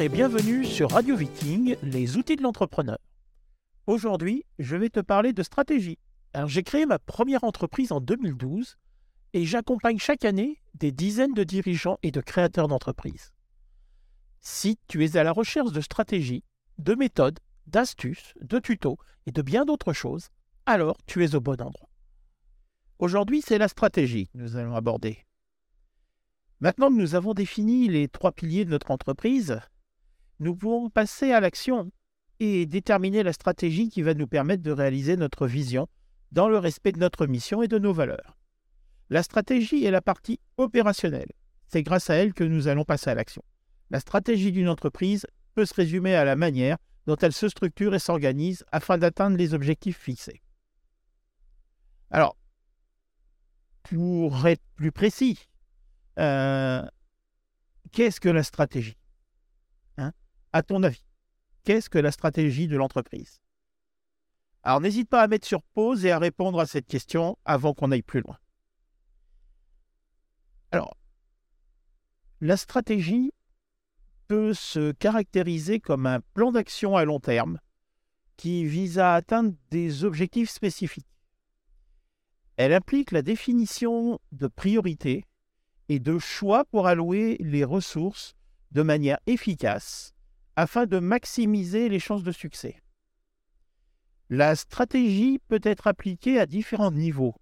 Et bienvenue sur Radio Viking, les outils de l'entrepreneur. Aujourd'hui, je vais te parler de stratégie. J'ai créé ma première entreprise en 2012 et j'accompagne chaque année des dizaines de dirigeants et de créateurs d'entreprises. Si tu es à la recherche de stratégie, de méthodes, d'astuces, de tutos et de bien d'autres choses, alors tu es au bon endroit. Aujourd'hui, c'est la stratégie que nous allons aborder. Maintenant que nous avons défini les trois piliers de notre entreprise, nous pouvons passer à l'action et déterminer la stratégie qui va nous permettre de réaliser notre vision dans le respect de notre mission et de nos valeurs. La stratégie est la partie opérationnelle. C'est grâce à elle que nous allons passer à l'action. La stratégie d'une entreprise peut se résumer à la manière dont elle se structure et s'organise afin d'atteindre les objectifs fixés. Alors, pour être plus précis, euh, qu'est-ce que la stratégie? À ton avis, qu'est-ce que la stratégie de l'entreprise? Alors n'hésite pas à mettre sur pause et à répondre à cette question avant qu'on aille plus loin. Alors, la stratégie peut se caractériser comme un plan d'action à long terme qui vise à atteindre des objectifs spécifiques. Elle implique la définition de priorités et de choix pour allouer les ressources de manière efficace afin de maximiser les chances de succès. La stratégie peut être appliquée à différents niveaux,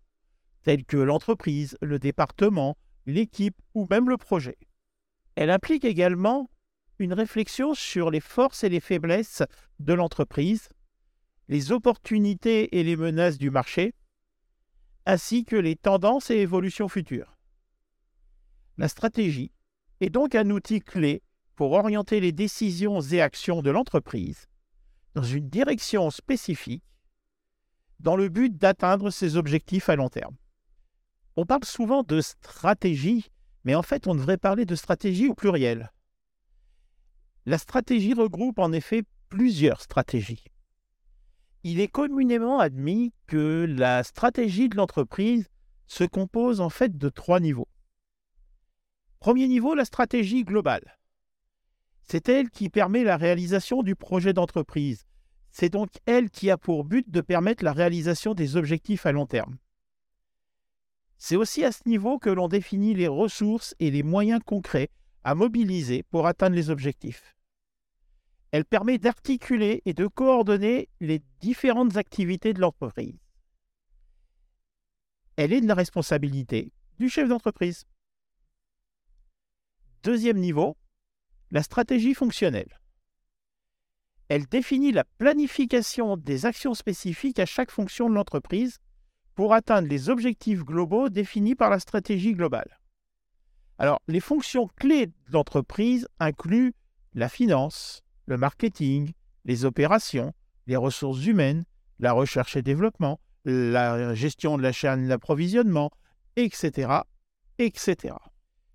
tels que l'entreprise, le département, l'équipe ou même le projet. Elle implique également une réflexion sur les forces et les faiblesses de l'entreprise, les opportunités et les menaces du marché, ainsi que les tendances et évolutions futures. La stratégie est donc un outil clé pour orienter les décisions et actions de l'entreprise dans une direction spécifique dans le but d'atteindre ses objectifs à long terme. On parle souvent de stratégie, mais en fait on devrait parler de stratégie au pluriel. La stratégie regroupe en effet plusieurs stratégies. Il est communément admis que la stratégie de l'entreprise se compose en fait de trois niveaux. Premier niveau, la stratégie globale. C'est elle qui permet la réalisation du projet d'entreprise. C'est donc elle qui a pour but de permettre la réalisation des objectifs à long terme. C'est aussi à ce niveau que l'on définit les ressources et les moyens concrets à mobiliser pour atteindre les objectifs. Elle permet d'articuler et de coordonner les différentes activités de l'entreprise. Elle est de la responsabilité du chef d'entreprise. Deuxième niveau, la stratégie fonctionnelle. Elle définit la planification des actions spécifiques à chaque fonction de l'entreprise pour atteindre les objectifs globaux définis par la stratégie globale. Alors, les fonctions clés de l'entreprise incluent la finance, le marketing, les opérations, les ressources humaines, la recherche et développement, la gestion de la chaîne d'approvisionnement, etc., etc.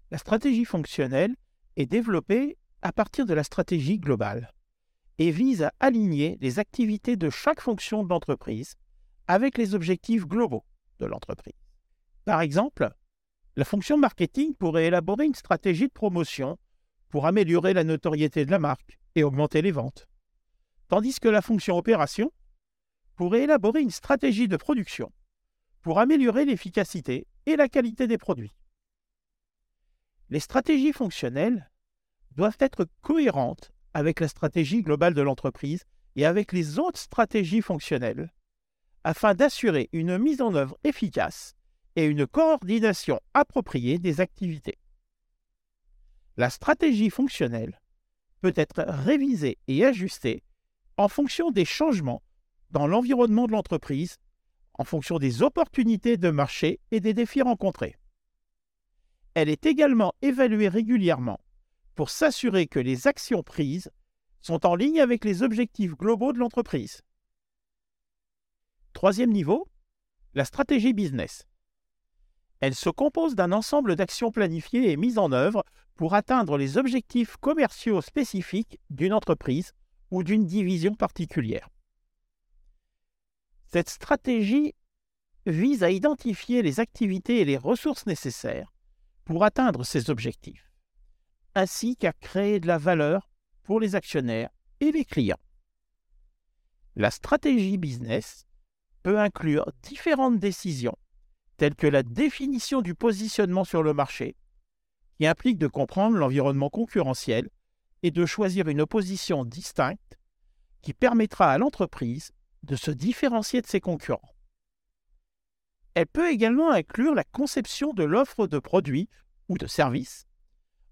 La stratégie fonctionnelle est développée à partir de la stratégie globale et vise à aligner les activités de chaque fonction de l'entreprise avec les objectifs globaux de l'entreprise. Par exemple, la fonction marketing pourrait élaborer une stratégie de promotion pour améliorer la notoriété de la marque et augmenter les ventes, tandis que la fonction opération pourrait élaborer une stratégie de production pour améliorer l'efficacité et la qualité des produits. Les stratégies fonctionnelles doivent être cohérentes avec la stratégie globale de l'entreprise et avec les autres stratégies fonctionnelles afin d'assurer une mise en œuvre efficace et une coordination appropriée des activités. La stratégie fonctionnelle peut être révisée et ajustée en fonction des changements dans l'environnement de l'entreprise, en fonction des opportunités de marché et des défis rencontrés. Elle est également évaluée régulièrement pour s'assurer que les actions prises sont en ligne avec les objectifs globaux de l'entreprise. Troisième niveau, la stratégie business. Elle se compose d'un ensemble d'actions planifiées et mises en œuvre pour atteindre les objectifs commerciaux spécifiques d'une entreprise ou d'une division particulière. Cette stratégie vise à identifier les activités et les ressources nécessaires pour atteindre ces objectifs, ainsi qu'à créer de la valeur pour les actionnaires et les clients. La stratégie business peut inclure différentes décisions, telles que la définition du positionnement sur le marché, qui implique de comprendre l'environnement concurrentiel et de choisir une opposition distincte qui permettra à l'entreprise de se différencier de ses concurrents. Elle peut également inclure la conception de l'offre de produits ou de services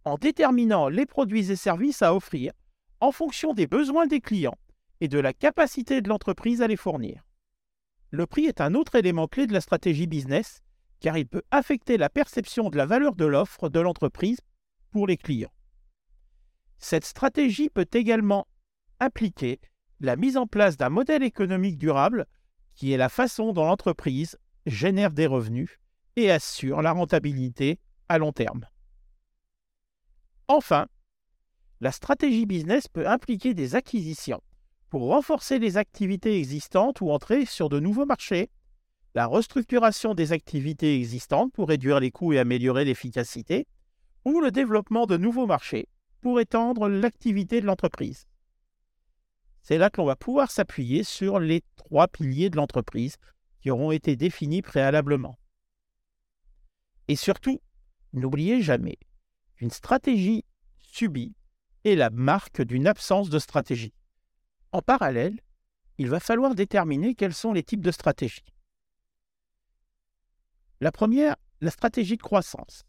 en déterminant les produits et services à offrir en fonction des besoins des clients et de la capacité de l'entreprise à les fournir. Le prix est un autre élément clé de la stratégie business car il peut affecter la perception de la valeur de l'offre de l'entreprise pour les clients. Cette stratégie peut également impliquer la mise en place d'un modèle économique durable qui est la façon dont l'entreprise génère des revenus et assure la rentabilité à long terme. Enfin, la stratégie business peut impliquer des acquisitions pour renforcer les activités existantes ou entrer sur de nouveaux marchés, la restructuration des activités existantes pour réduire les coûts et améliorer l'efficacité, ou le développement de nouveaux marchés pour étendre l'activité de l'entreprise. C'est là que l'on va pouvoir s'appuyer sur les trois piliers de l'entreprise qui auront été définis préalablement. Et surtout, n'oubliez jamais qu'une stratégie subie est la marque d'une absence de stratégie. En parallèle, il va falloir déterminer quels sont les types de stratégies. La première, la stratégie de croissance.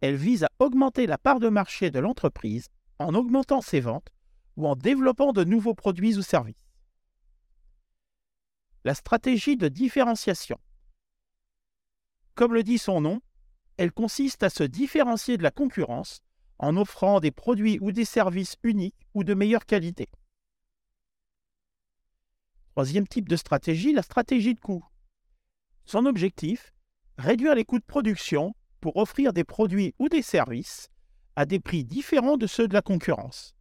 Elle vise à augmenter la part de marché de l'entreprise en augmentant ses ventes ou en développant de nouveaux produits ou services. La stratégie de différenciation. Comme le dit son nom, elle consiste à se différencier de la concurrence en offrant des produits ou des services uniques ou de meilleure qualité. Troisième type de stratégie, la stratégie de coût. Son objectif, réduire les coûts de production pour offrir des produits ou des services à des prix différents de ceux de la concurrence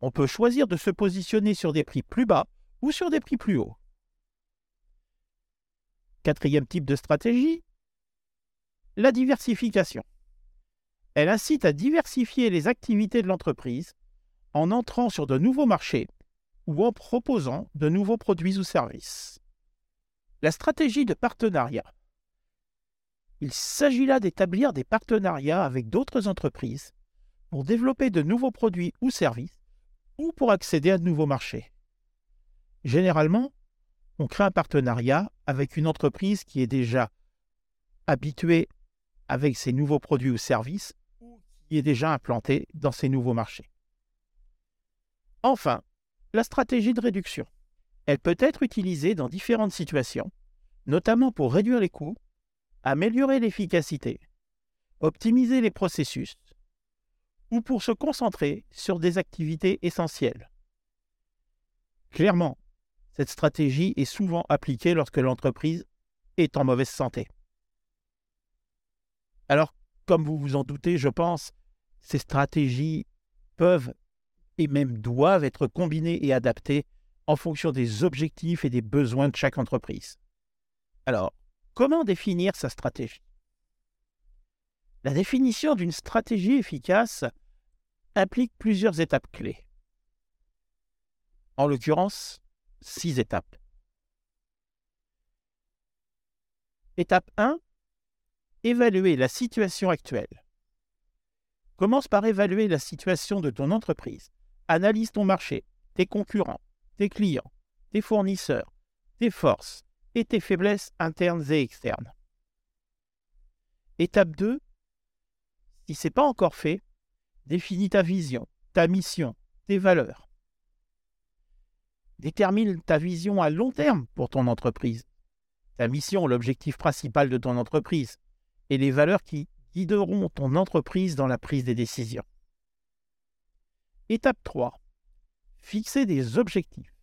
on peut choisir de se positionner sur des prix plus bas ou sur des prix plus hauts. Quatrième type de stratégie, la diversification. Elle incite à diversifier les activités de l'entreprise en entrant sur de nouveaux marchés ou en proposant de nouveaux produits ou services. La stratégie de partenariat. Il s'agit là d'établir des partenariats avec d'autres entreprises pour développer de nouveaux produits ou services ou pour accéder à de nouveaux marchés. Généralement, on crée un partenariat avec une entreprise qui est déjà habituée avec ses nouveaux produits ou services ou qui est déjà implantée dans ces nouveaux marchés. Enfin, la stratégie de réduction. Elle peut être utilisée dans différentes situations, notamment pour réduire les coûts, améliorer l'efficacité, optimiser les processus, ou pour se concentrer sur des activités essentielles. Clairement, cette stratégie est souvent appliquée lorsque l'entreprise est en mauvaise santé. Alors, comme vous vous en doutez, je pense, ces stratégies peuvent et même doivent être combinées et adaptées en fonction des objectifs et des besoins de chaque entreprise. Alors, comment définir sa stratégie? La définition d'une stratégie efficace implique plusieurs étapes clés. En l'occurrence, six étapes. Étape 1. Évaluer la situation actuelle. Commence par évaluer la situation de ton entreprise. Analyse ton marché, tes concurrents, tes clients, tes fournisseurs, tes forces et tes faiblesses internes et externes. Étape 2. Si ce n'est pas encore fait, Définis ta vision, ta mission, tes valeurs. Détermine ta vision à long terme pour ton entreprise. Ta mission, l'objectif principal de ton entreprise, et les valeurs qui guideront ton entreprise dans la prise des décisions. Étape 3. Fixer des objectifs.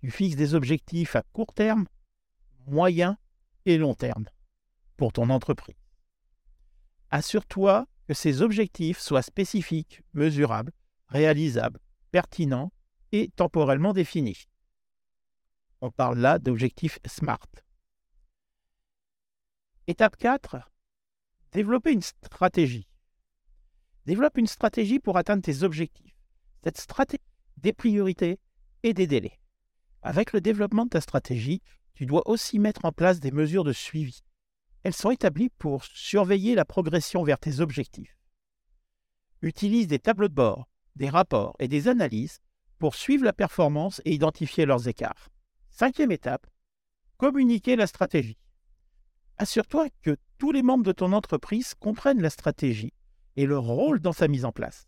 Tu fixes des objectifs à court terme, moyen et long terme pour ton entreprise. Assure-toi que ces objectifs soient spécifiques, mesurables, réalisables, pertinents et temporellement définis. On parle là d'objectifs SMART. Étape 4. Développer une stratégie. Développe une stratégie pour atteindre tes objectifs. cette stratégie des priorités et des délais. Avec le développement de ta stratégie, tu dois aussi mettre en place des mesures de suivi. Elles sont établies pour surveiller la progression vers tes objectifs. Utilise des tableaux de bord, des rapports et des analyses pour suivre la performance et identifier leurs écarts. Cinquième étape, communiquer la stratégie. Assure-toi que tous les membres de ton entreprise comprennent la stratégie et leur rôle dans sa mise en place.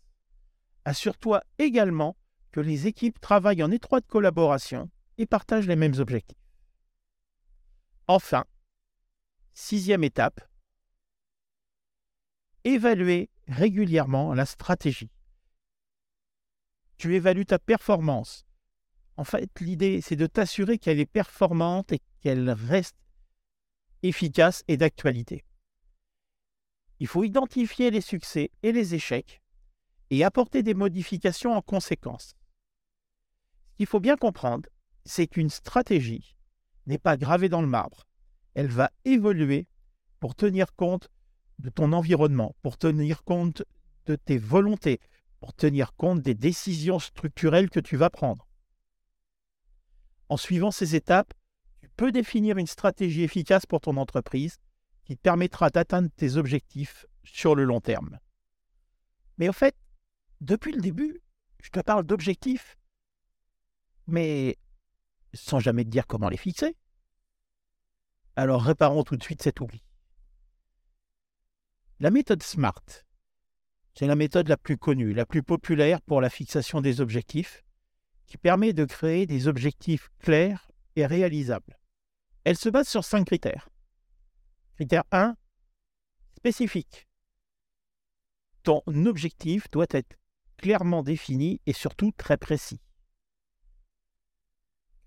Assure-toi également que les équipes travaillent en étroite collaboration et partagent les mêmes objectifs. Enfin, sixième étape, évaluer régulièrement la stratégie. Tu évalues ta performance. En fait, l'idée, c'est de t'assurer qu'elle est performante et qu'elle reste efficace et d'actualité. Il faut identifier les succès et les échecs et apporter des modifications en conséquence. Ce qu'il faut bien comprendre, c'est qu'une stratégie n'est pas gravée dans le marbre. Elle va évoluer pour tenir compte de ton environnement, pour tenir compte de tes volontés, pour tenir compte des décisions structurelles que tu vas prendre. En suivant ces étapes, tu peux définir une stratégie efficace pour ton entreprise qui te permettra d'atteindre tes objectifs sur le long terme. Mais au fait, depuis le début, je te parle d'objectifs, mais sans jamais te dire comment les fixer. Alors réparons tout de suite cet oubli. La méthode SMART, c'est la méthode la plus connue, la plus populaire pour la fixation des objectifs, qui permet de créer des objectifs clairs et réalisables. Elle se base sur cinq critères. Critère 1, spécifique. Ton objectif doit être clairement défini et surtout très précis.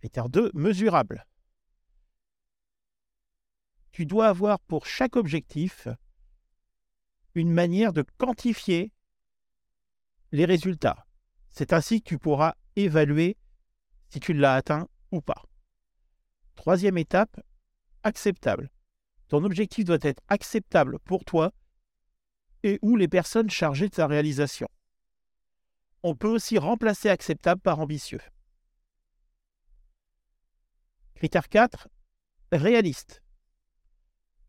Critère 2, mesurable. Tu dois avoir pour chaque objectif une manière de quantifier les résultats. C'est ainsi que tu pourras évaluer si tu l'as atteint ou pas. Troisième étape, acceptable. Ton objectif doit être acceptable pour toi et ou les personnes chargées de sa réalisation. On peut aussi remplacer acceptable par ambitieux. Critère 4, réaliste.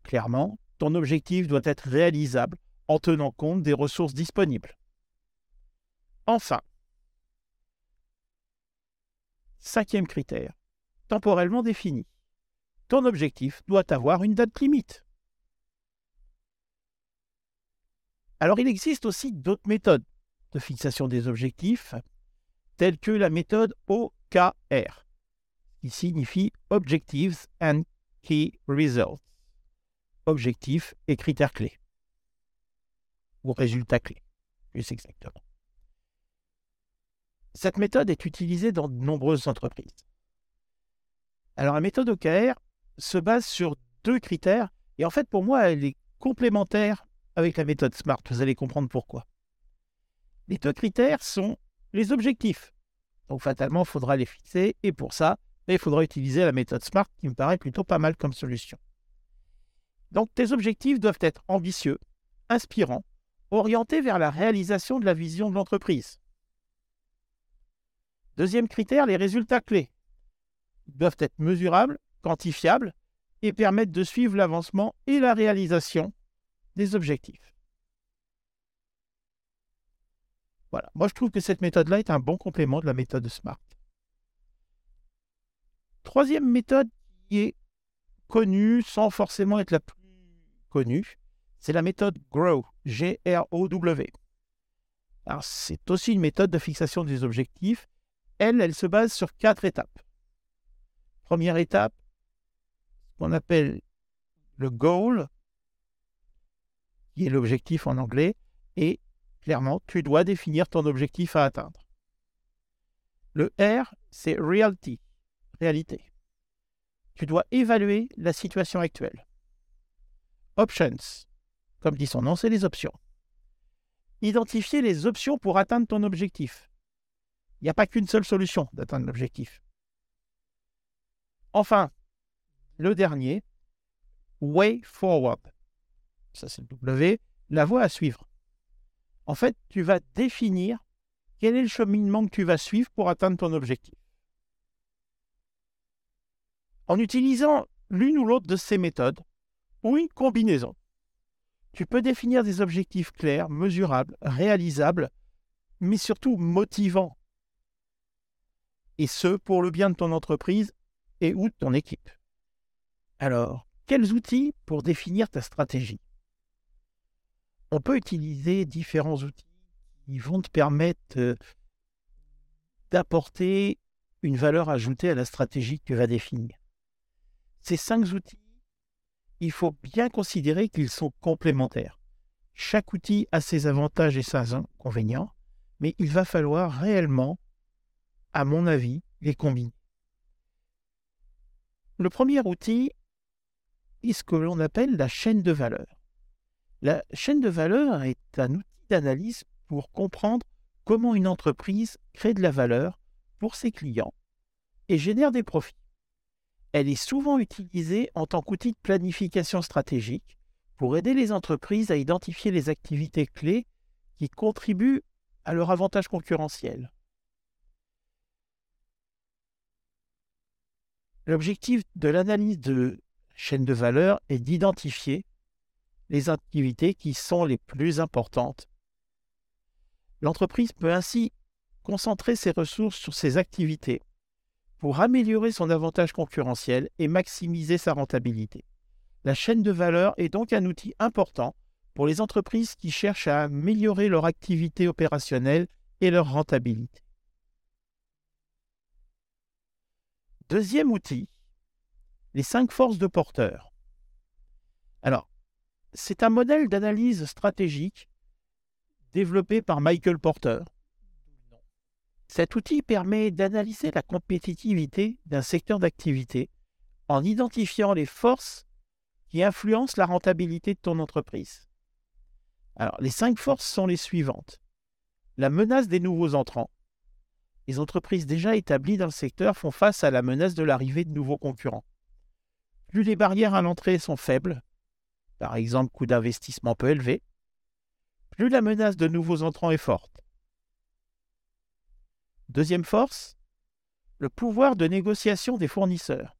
Clairement, ton objectif doit être réalisable en tenant compte des ressources disponibles. Enfin, cinquième critère, temporellement défini. Ton objectif doit avoir une date limite. Alors il existe aussi d'autres méthodes de fixation des objectifs, telles que la méthode OKR, qui signifie Objectives and Key Results, objectifs et critères clés ou résultats clés, plus exactement. Cette méthode est utilisée dans de nombreuses entreprises. Alors la méthode OKR se base sur deux critères et en fait pour moi elle est complémentaire avec la méthode SMART. Vous allez comprendre pourquoi. Les deux critères sont les objectifs. Donc fatalement il faudra les fixer et pour ça il faudra utiliser la méthode SMART qui me paraît plutôt pas mal comme solution. Donc tes objectifs doivent être ambitieux, inspirants, orienté vers la réalisation de la vision de l'entreprise. Deuxième critère, les résultats clés doivent être mesurables, quantifiables et permettre de suivre l'avancement et la réalisation des objectifs. Voilà, moi je trouve que cette méthode-là est un bon complément de la méthode SMART. Troisième méthode qui est connue sans forcément être la plus connue, c'est la méthode GROW, G-R-O-W. Alors, c'est aussi une méthode de fixation des objectifs. Elle, elle se base sur quatre étapes. Première étape, ce qu'on appelle le goal, qui est l'objectif en anglais, et clairement, tu dois définir ton objectif à atteindre. Le R, c'est reality, réalité. Tu dois évaluer la situation actuelle. Options, comme dit son nom, c'est les options. Identifier les options pour atteindre ton objectif. Il n'y a pas qu'une seule solution d'atteindre l'objectif. Enfin, le dernier, way forward. Ça, c'est le W, la voie à suivre. En fait, tu vas définir quel est le cheminement que tu vas suivre pour atteindre ton objectif. En utilisant l'une ou l'autre de ces méthodes, ou une combinaison, tu peux définir des objectifs clairs, mesurables, réalisables, mais surtout motivants. Et ce, pour le bien de ton entreprise et ou de ton équipe. Alors, quels outils pour définir ta stratégie? On peut utiliser différents outils qui vont te permettre euh, d'apporter une valeur ajoutée à la stratégie que tu vas définir. Ces cinq outils, il faut bien considérer qu'ils sont complémentaires. Chaque outil a ses avantages et ses inconvénients, mais il va falloir réellement, à mon avis, les combiner. Le premier outil est ce que l'on appelle la chaîne de valeur. La chaîne de valeur est un outil d'analyse pour comprendre comment une entreprise crée de la valeur pour ses clients et génère des profits. Elle est souvent utilisée en tant qu'outil de planification stratégique pour aider les entreprises à identifier les activités clés qui contribuent à leur avantage concurrentiel. L'objectif de l'analyse de chaîne de valeur est d'identifier les activités qui sont les plus importantes. L'entreprise peut ainsi concentrer ses ressources sur ses activités pour améliorer son avantage concurrentiel et maximiser sa rentabilité. La chaîne de valeur est donc un outil important pour les entreprises qui cherchent à améliorer leur activité opérationnelle et leur rentabilité. Deuxième outil, les cinq forces de porteur. Alors, c'est un modèle d'analyse stratégique développé par Michael Porter. Cet outil permet d'analyser la compétitivité d'un secteur d'activité en identifiant les forces qui influencent la rentabilité de ton entreprise. Alors, les cinq forces sont les suivantes. La menace des nouveaux entrants. Les entreprises déjà établies dans le secteur font face à la menace de l'arrivée de nouveaux concurrents plus les barrières à l'entrée sont faibles, par exemple coût d'investissement peu élevé, plus la menace de nouveaux entrants est forte. Deuxième force, le pouvoir de négociation des fournisseurs.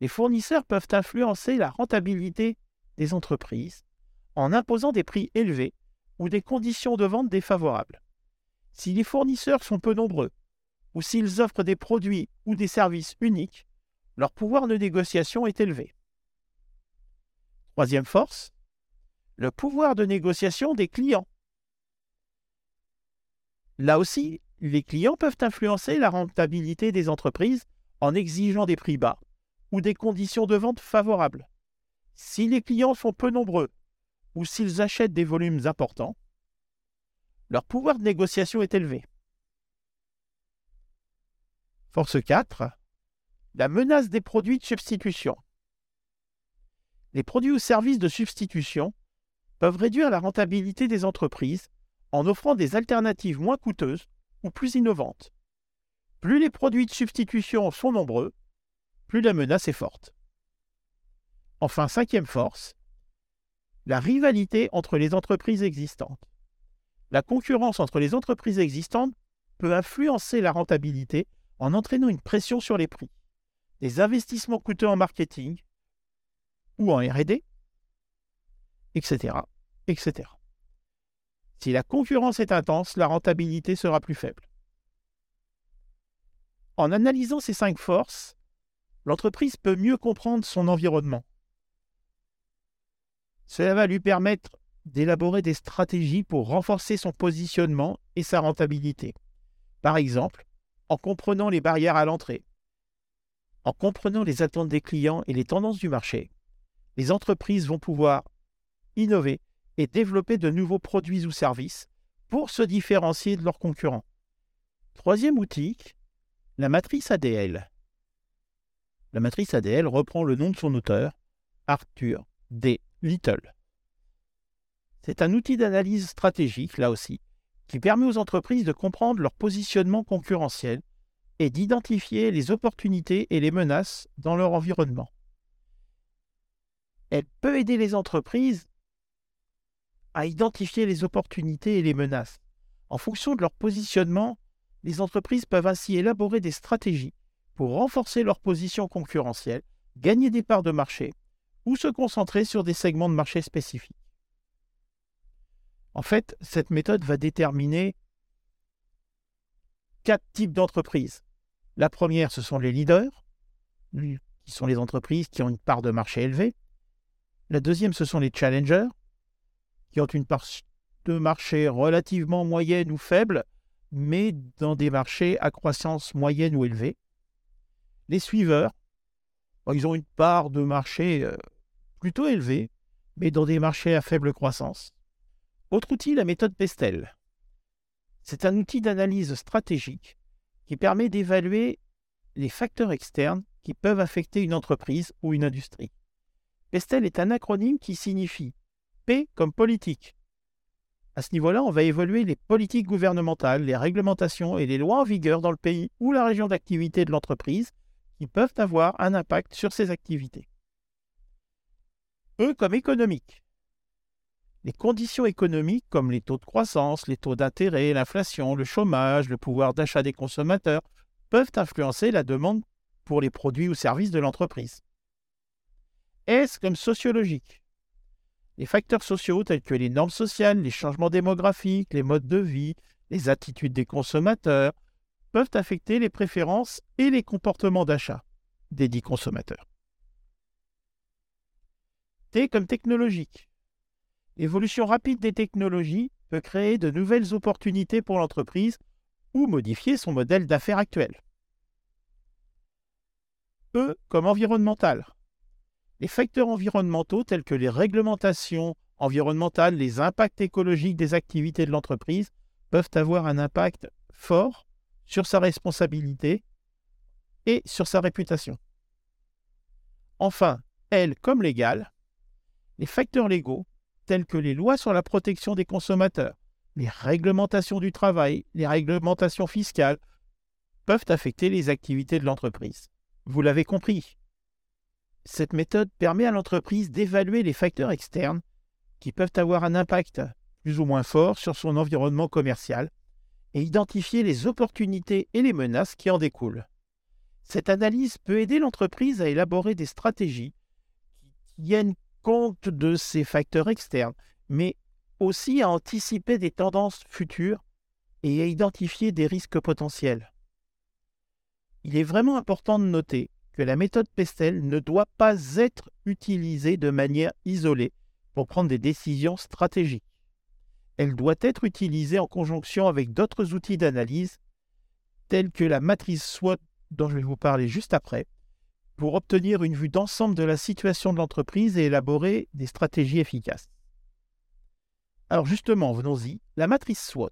Les fournisseurs peuvent influencer la rentabilité des entreprises en imposant des prix élevés ou des conditions de vente défavorables. Si les fournisseurs sont peu nombreux ou s'ils offrent des produits ou des services uniques, leur pouvoir de négociation est élevé. Troisième force, le pouvoir de négociation des clients. Là aussi, les clients peuvent influencer la rentabilité des entreprises en exigeant des prix bas ou des conditions de vente favorables. Si les clients sont peu nombreux ou s'ils achètent des volumes importants, leur pouvoir de négociation est élevé. Force 4 la menace des produits de substitution. Les produits ou services de substitution peuvent réduire la rentabilité des entreprises en offrant des alternatives moins coûteuses ou plus innovantes. Plus les produits de substitution sont nombreux, plus la menace est forte. Enfin, cinquième force, la rivalité entre les entreprises existantes. La concurrence entre les entreprises existantes peut influencer la rentabilité en entraînant une pression sur les prix des investissements coûteux en marketing ou en RD, etc., etc. Si la concurrence est intense, la rentabilité sera plus faible. En analysant ces cinq forces, l'entreprise peut mieux comprendre son environnement. Cela va lui permettre d'élaborer des stratégies pour renforcer son positionnement et sa rentabilité. Par exemple, en comprenant les barrières à l'entrée, en comprenant les attentes des clients et les tendances du marché, les entreprises vont pouvoir innover et développer de nouveaux produits ou services pour se différencier de leurs concurrents. Troisième outil, la matrice ADL. La matrice ADL reprend le nom de son auteur, Arthur D. Little. C'est un outil d'analyse stratégique, là aussi, qui permet aux entreprises de comprendre leur positionnement concurrentiel et d'identifier les opportunités et les menaces dans leur environnement. Elle peut aider les entreprises à identifier les opportunités et les menaces En fonction de leur positionnement, les entreprises peuvent ainsi élaborer des stratégies pour renforcer leur position concurrentielle, gagner des parts de marché ou se concentrer sur des segments de marché spécifiques. En fait, cette méthode va déterminer quatre types d'entreprises. La première, ce sont les leaders, qui sont les entreprises qui ont une part de marché élevée. La deuxième, ce sont les challengers, qui ont une part de marché relativement moyenne ou faible, mais dans des marchés à croissance moyenne ou élevée. Les suiveurs, ils ont une part de marché euh, plutôt élevée, mais dans des marchés à faible croissance. Autre outil, la méthode Pestel. C'est un outil d'analyse stratégique qui permet d'évaluer les facteurs externes qui peuvent affecter une entreprise ou une industrie. Pestel est un acronyme qui signifie P comme politique. À ce niveau-là, on va évaluer les politiques gouvernementales, les réglementations et les lois en vigueur dans le pays ou la région d'activité de l'entreprise qui peuvent avoir un impact sur ses activités. E comme économique. Les conditions économiques comme les taux de croissance, les taux d'intérêt, l'inflation, le chômage, le pouvoir d'achat des consommateurs peuvent influencer la demande pour les produits ou services de l'entreprise. S comme sociologique? Les facteurs sociaux tels que les normes sociales, les changements démographiques, les modes de vie, les attitudes des consommateurs peuvent affecter les préférences et les comportements d'achat des dits consommateurs. T comme technologique. L'évolution rapide des technologies peut créer de nouvelles opportunités pour l'entreprise ou modifier son modèle d'affaires actuel. E comme environnemental. Les facteurs environnementaux tels que les réglementations environnementales, les impacts écologiques des activités de l'entreprise peuvent avoir un impact fort sur sa responsabilité et sur sa réputation. Enfin, L comme légal, les facteurs légaux tels que les lois sur la protection des consommateurs, les réglementations du travail, les réglementations fiscales, peuvent affecter les activités de l'entreprise. Vous l'avez compris. Cette méthode permet à l'entreprise d'évaluer les facteurs externes qui peuvent avoir un impact plus ou moins fort sur son environnement commercial et identifier les opportunités et les menaces qui en découlent. Cette analyse peut aider l'entreprise à élaborer des stratégies qui tiennent compte de ces facteurs externes, mais aussi à anticiper des tendances futures et à identifier des risques potentiels. Il est vraiment important de noter que la méthode Pestel ne doit pas être utilisée de manière isolée pour prendre des décisions stratégiques. Elle doit être utilisée en conjonction avec d'autres outils d'analyse, tels que la matrice SWOT dont je vais vous parler juste après, pour obtenir une vue d'ensemble de la situation de l'entreprise et élaborer des stratégies efficaces. Alors justement, venons-y, la matrice SWOT,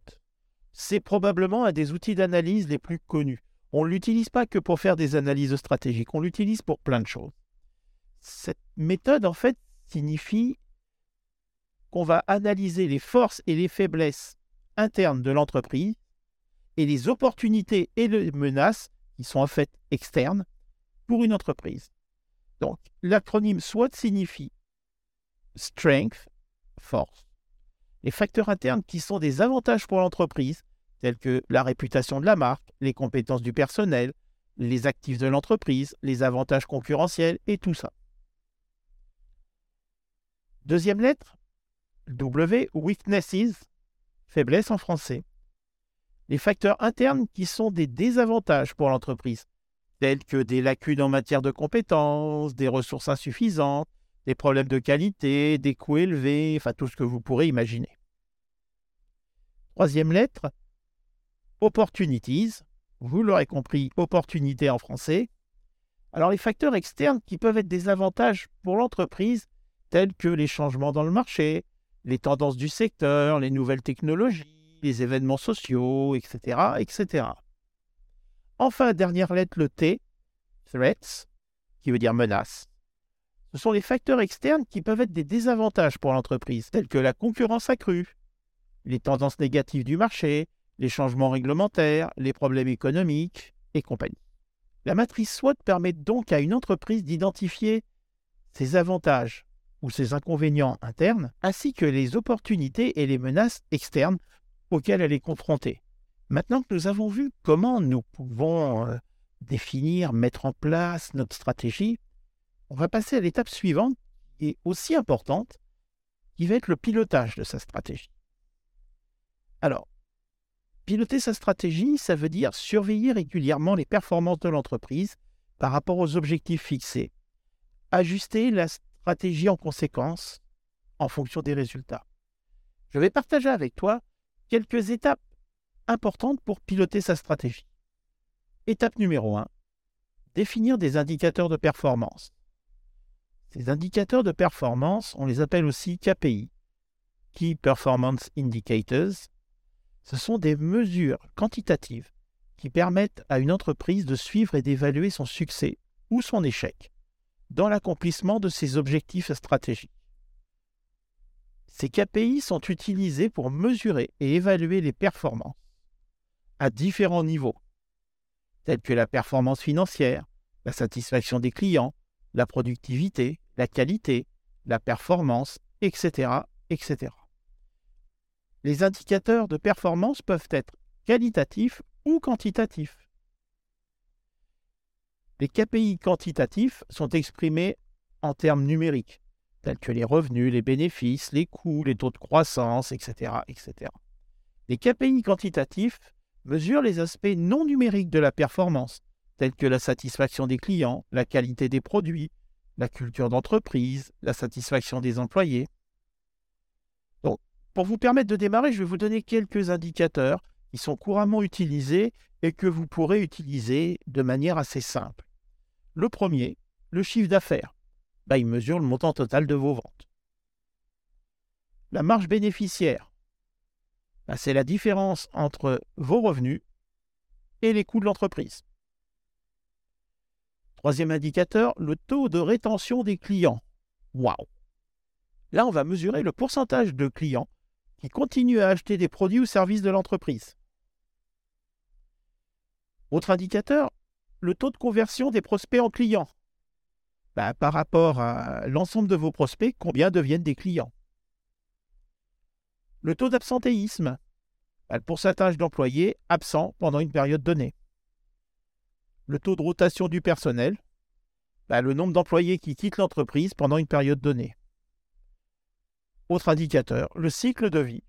c'est probablement un des outils d'analyse les plus connus. On ne l'utilise pas que pour faire des analyses stratégiques, on l'utilise pour plein de choses. Cette méthode, en fait, signifie qu'on va analyser les forces et les faiblesses internes de l'entreprise et les opportunités et les menaces qui sont en fait externes pour une entreprise. Donc, l'acronyme SWOT signifie Strength, force. Les facteurs internes qui sont des avantages pour l'entreprise, tels que la réputation de la marque, les compétences du personnel, les actifs de l'entreprise, les avantages concurrentiels et tout ça. Deuxième lettre, W, weaknesses, faiblesse en français. Les facteurs internes qui sont des désavantages pour l'entreprise, tels que des lacunes en matière de compétences, des ressources insuffisantes, des problèmes de qualité, des coûts élevés, enfin tout ce que vous pourrez imaginer. Troisième lettre, opportunities. Vous l'aurez compris, opportunité en français. Alors les facteurs externes qui peuvent être des avantages pour l'entreprise, tels que les changements dans le marché, les tendances du secteur, les nouvelles technologies, les événements sociaux, etc. etc. Enfin, dernière lettre, le T, threats, qui veut dire menace. Ce sont les facteurs externes qui peuvent être des désavantages pour l'entreprise, tels que la concurrence accrue, les tendances négatives du marché, les changements réglementaires, les problèmes économiques et compagnie. La matrice SWOT permet donc à une entreprise d'identifier ses avantages ou ses inconvénients internes, ainsi que les opportunités et les menaces externes auxquelles elle est confrontée. Maintenant que nous avons vu comment nous pouvons euh, définir, mettre en place notre stratégie, on va passer à l'étape suivante, qui est aussi importante, qui va être le pilotage de sa stratégie. Alors, piloter sa stratégie, ça veut dire surveiller régulièrement les performances de l'entreprise par rapport aux objectifs fixés, ajuster la stratégie en conséquence en fonction des résultats. Je vais partager avec toi quelques étapes importantes pour piloter sa stratégie. Étape numéro 1, définir des indicateurs de performance. Ces indicateurs de performance, on les appelle aussi KPI, Key Performance Indicators. Ce sont des mesures quantitatives qui permettent à une entreprise de suivre et d'évaluer son succès ou son échec dans l'accomplissement de ses objectifs stratégiques. Ces KPI sont utilisés pour mesurer et évaluer les performances à différents niveaux, tels que la performance financière, la satisfaction des clients, la productivité, la qualité, la performance, etc., etc. Les indicateurs de performance peuvent être qualitatifs ou quantitatifs. Les KPI quantitatifs sont exprimés en termes numériques, tels que les revenus, les bénéfices, les coûts, les taux de croissance, etc. etc. Les KPI quantitatifs mesurent les aspects non numériques de la performance, tels que la satisfaction des clients, la qualité des produits, la culture d'entreprise, la satisfaction des employés. Donc, pour vous permettre de démarrer, je vais vous donner quelques indicateurs qui sont couramment utilisés et que vous pourrez utiliser de manière assez simple. Le premier, le chiffre d'affaires. Bah, il mesure le montant total de vos ventes. La marge bénéficiaire, bah, c'est la différence entre vos revenus et les coûts de l'entreprise. Troisième indicateur, le taux de rétention des clients. Waouh Là, on va mesurer le pourcentage de clients qui continuent à acheter des produits ou services de l'entreprise. Autre indicateur, le taux de conversion des prospects en clients. Bah, par rapport à l'ensemble de vos prospects, combien deviennent des clients? Le taux d'absentéisme, bah, le pourcentage d'employés absents pendant une période donnée. Le taux de rotation du personnel, bah, le nombre d'employés qui quittent l'entreprise pendant une période donnée. Autre indicateur, le cycle de vie.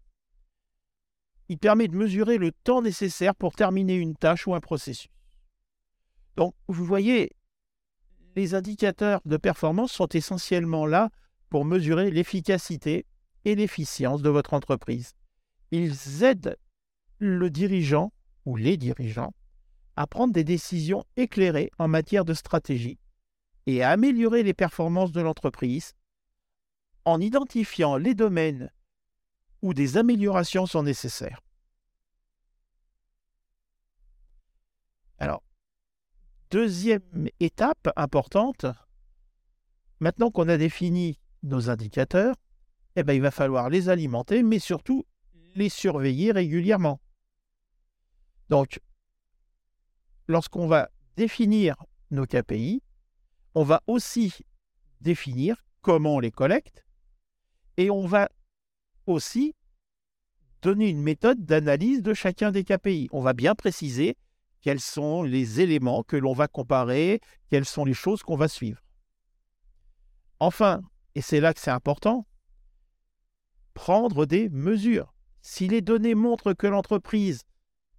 Il permet de mesurer le temps nécessaire pour terminer une tâche ou un processus. Donc, vous voyez, les indicateurs de performance sont essentiellement là pour mesurer l'efficacité et l'efficience de votre entreprise. Ils aident le dirigeant ou les dirigeants à prendre des décisions éclairées en matière de stratégie et à améliorer les performances de l'entreprise en identifiant les domaines où des améliorations sont nécessaires. Alors, Deuxième étape importante, maintenant qu'on a défini nos indicateurs, eh ben, il va falloir les alimenter, mais surtout les surveiller régulièrement. Donc, lorsqu'on va définir nos KPI, on va aussi définir comment on les collecte et on va aussi donner une méthode d'analyse de chacun des KPI. On va bien préciser quels sont les éléments que l'on va comparer, quelles sont les choses qu'on va suivre. Enfin, et c'est là que c'est important, prendre des mesures. Si les données montrent que l'entreprise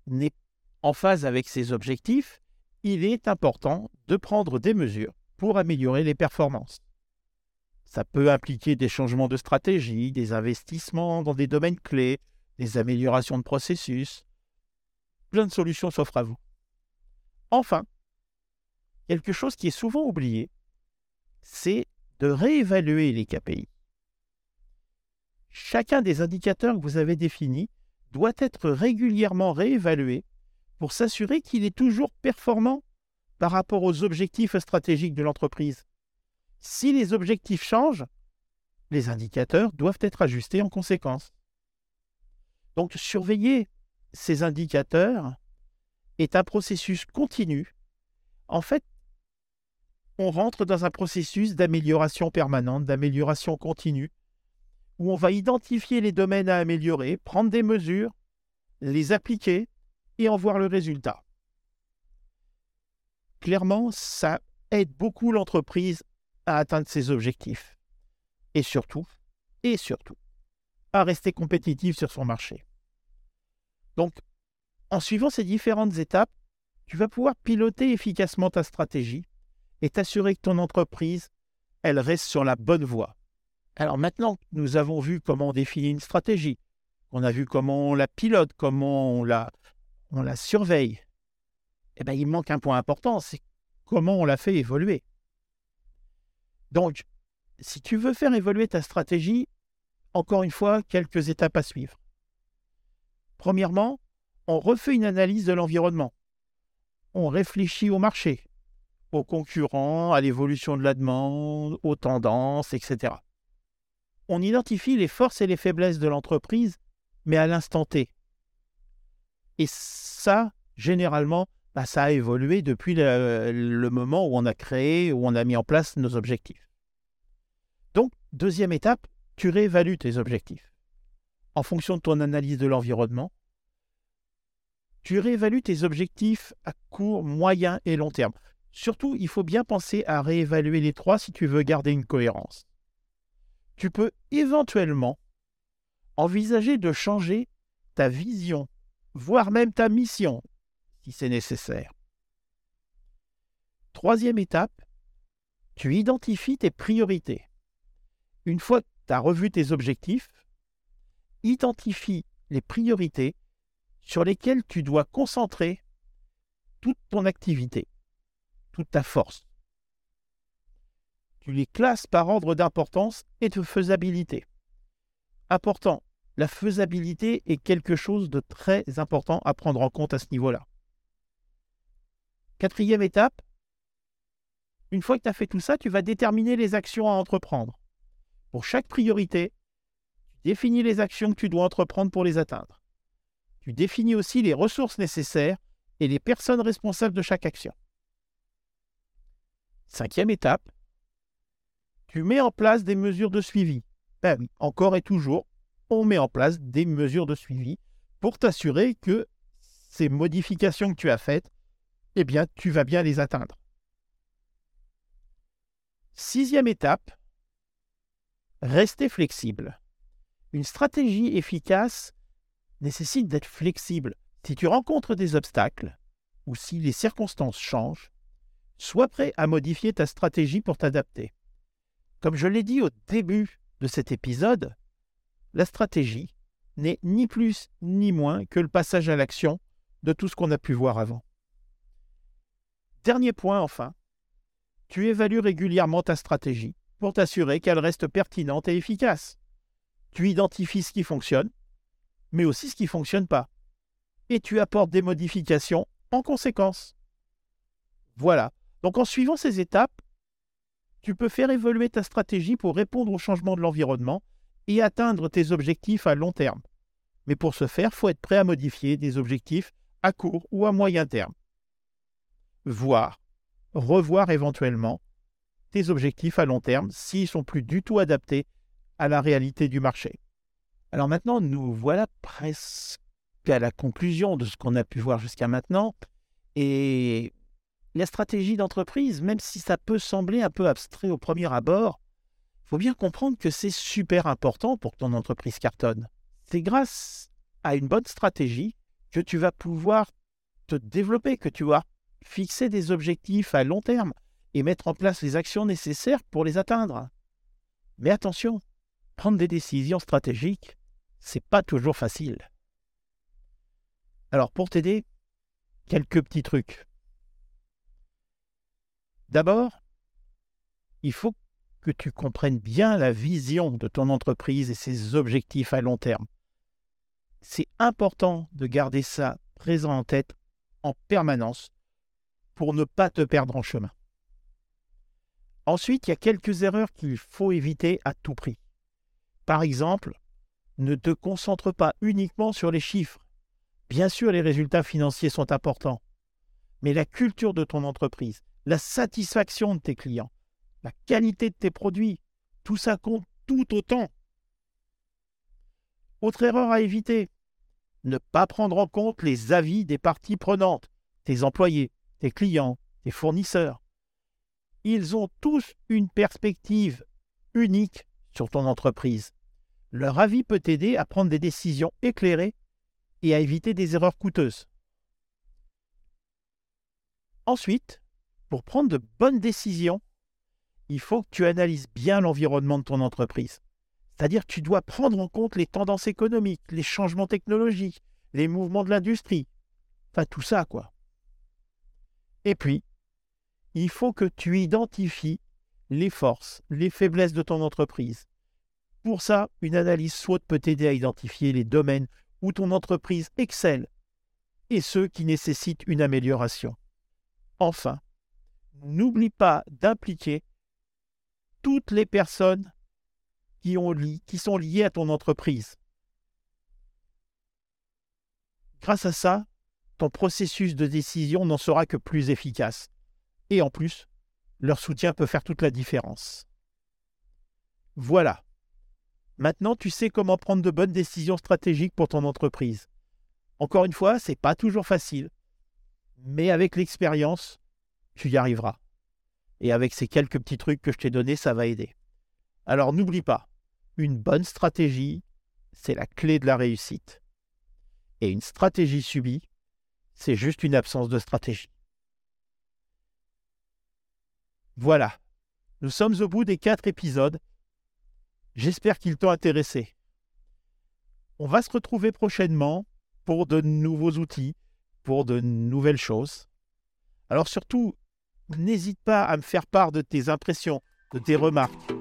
n'est en phase avec ses objectifs, il est important de prendre des mesures pour améliorer les performances. Ça peut impliquer des changements de stratégie, des investissements dans des domaines clés, des améliorations de processus. Plein de solutions s'offrent à vous. Enfin, quelque chose qui est souvent oublié, c'est de réévaluer les KPI. Chacun des indicateurs que vous avez définis doit être régulièrement réévalué pour s'assurer qu'il est toujours performant par rapport aux objectifs stratégiques de l'entreprise. Si les objectifs changent, les indicateurs doivent être ajustés en conséquence. Donc surveiller ces indicateurs est un processus continu. En fait, on rentre dans un processus d'amélioration permanente, d'amélioration continue, où on va identifier les domaines à améliorer, prendre des mesures les appliquer et en voir le résultat. Clairement, ça aide beaucoup l'entreprise à atteindre ses objectifs. Et surtout, et surtout, à rester compétitive sur son marché. Donc, en suivant ces différentes étapes, tu vas pouvoir piloter efficacement ta stratégie et t'assurer que ton entreprise, elle reste sur la bonne voie. Alors maintenant que nous avons vu comment on définit une stratégie, on a vu comment on la pilote, comment on la, on la surveille, eh bien, il manque un point important, c'est comment on la fait évoluer. Donc, si tu veux faire évoluer ta stratégie, encore une fois, quelques étapes à suivre. Premièrement, on refait une analyse de l'environnement. On réfléchit au marché, aux concurrents, à l'évolution de la demande, aux tendances, etc. On identifie les forces et les faiblesses de l'entreprise, mais à l'instant T. Et ça, généralement, bah, ça a évolué depuis le, le, moment où on a créé, où on a mis en place nos objectifs. Donc, deuxième étape, tu réévalues tes objectifs. En fonction de ton analyse de l'environnement, tu réévalues tes objectifs à court, moyen et long terme. Surtout, il faut bien penser à réévaluer les trois si tu veux garder une cohérence. Tu peux éventuellement envisager de changer ta vision, voire même ta mission, si c'est nécessaire. Troisième étape, tu identifies tes priorités. Une fois que tu as revu tes objectifs, identifie les priorités sur lesquelles tu dois concentrer toute ton activité toute ta force. Tu les classes par ordre d'importance et de faisabilité. Important, la faisabilité est quelque chose de très important à prendre en compte à ce niveau-là. Quatrième étape, une fois que tu as fait tout ça, tu vas déterminer les actions à entreprendre. Pour chaque priorité, tu définis les actions que tu dois entreprendre pour les atteindre. Tu définis aussi les ressources nécessaires et les personnes responsables de chaque action. Cinquième étape, tu mets en place des mesures de suivi. Ben encore et toujours, on met en place des mesures de suivi pour t'assurer que ces modifications que tu as faites, eh bien, tu vas bien les atteindre. Sixième étape, rester flexible. Une stratégie efficace nécessite d'être flexible. Si tu rencontres des obstacles ou si les circonstances changent, sois prêt à modifier ta stratégie pour t'adapter. Comme je l'ai dit au début de cet épisode, la stratégie n'est ni plus ni moins que le passage à l'action de tout ce qu'on a pu voir avant. Dernier point enfin, tu évalues régulièrement ta stratégie pour t'assurer qu'elle reste pertinente et efficace. Tu identifies ce qui fonctionne, mais aussi ce qui ne fonctionne pas. Et tu apportes des modifications en conséquence. Voilà, donc en suivant ces étapes, tu peux faire évoluer ta stratégie pour répondre au changement de l'environnement et atteindre tes objectifs à long terme. Mais pour ce faire, il faut être prêt à modifier des objectifs à court ou à moyen terme. Voir, revoir éventuellement tes objectifs à long terme s'ils sont plus du tout adaptés à la réalité du marché. Alors maintenant, nous voilà presque à la conclusion de ce qu'on a pu voir jusqu'à maintenant. Et la stratégie d'entreprise, même si ça peut sembler un peu abstrait au premier abord, il faut bien comprendre que c'est super important pour que ton entreprise cartonne. C'est grâce à une bonne stratégie que tu vas pouvoir te développer, que tu vas fixer des objectifs à long terme et mettre en place les actions nécessaires pour les atteindre. Mais attention, prendre des décisions stratégiques, c'est pas toujours facile. Alors pour t'aider, quelques petits trucs. D'abord, il faut que tu comprennes bien la vision de ton entreprise et ses objectifs à long terme. C'est important de garder ça présent en tête en permanence pour ne pas te perdre en chemin. Ensuite, il y a quelques erreurs qu'il faut éviter à tout prix. Par exemple, ne te concentre pas uniquement sur les chiffres. Bien sûr, les résultats financiers sont importants, mais la culture de ton entreprise, la satisfaction de tes clients, la qualité de tes produits, tout ça compte tout autant. Autre erreur à éviter, ne pas prendre en compte les avis des parties prenantes, tes employés, tes clients, tes fournisseurs. Ils ont tous une perspective unique sur ton entreprise. Leur avis peut t'aider à prendre des décisions éclairées et à éviter des erreurs coûteuses. Ensuite, pour prendre de bonnes décisions, il faut que tu analyses bien l'environnement de ton entreprise. C'est-à-dire que tu dois prendre en compte les tendances économiques, les changements technologiques, les mouvements de l'industrie. Enfin, tout ça, quoi. Et puis, il faut que tu identifies les forces, les faiblesses de ton entreprise. Pour ça, une analyse SWOT peut t'aider à identifier les domaines où ton entreprise excelle et ceux qui nécessitent une amélioration. Enfin, n'oublie pas d'impliquer toutes les personnes qui, ont qui sont liées à ton entreprise. Grâce à ça, ton processus de décision n'en sera que plus efficace. Et en plus, leur soutien peut faire toute la différence. Voilà. Maintenant, tu sais comment prendre de bonnes décisions stratégiques pour ton entreprise. Encore une fois, c'est pas toujours facile, mais avec l'expérience, tu y arriveras. Et avec ces quelques petits trucs que je t'ai donnés, ça va aider. Alors n'oublie pas, une bonne stratégie, c'est la clé de la réussite. Et une stratégie subie, c'est juste une absence de stratégie. Voilà, nous sommes au bout des quatre épisodes. J'espère qu'ils t'ont intéressé. On va se retrouver prochainement pour de nouveaux outils, pour de nouvelles choses. Alors surtout, n'hésite pas à me faire part de tes impressions, de tes remarques.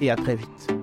Et à très vite.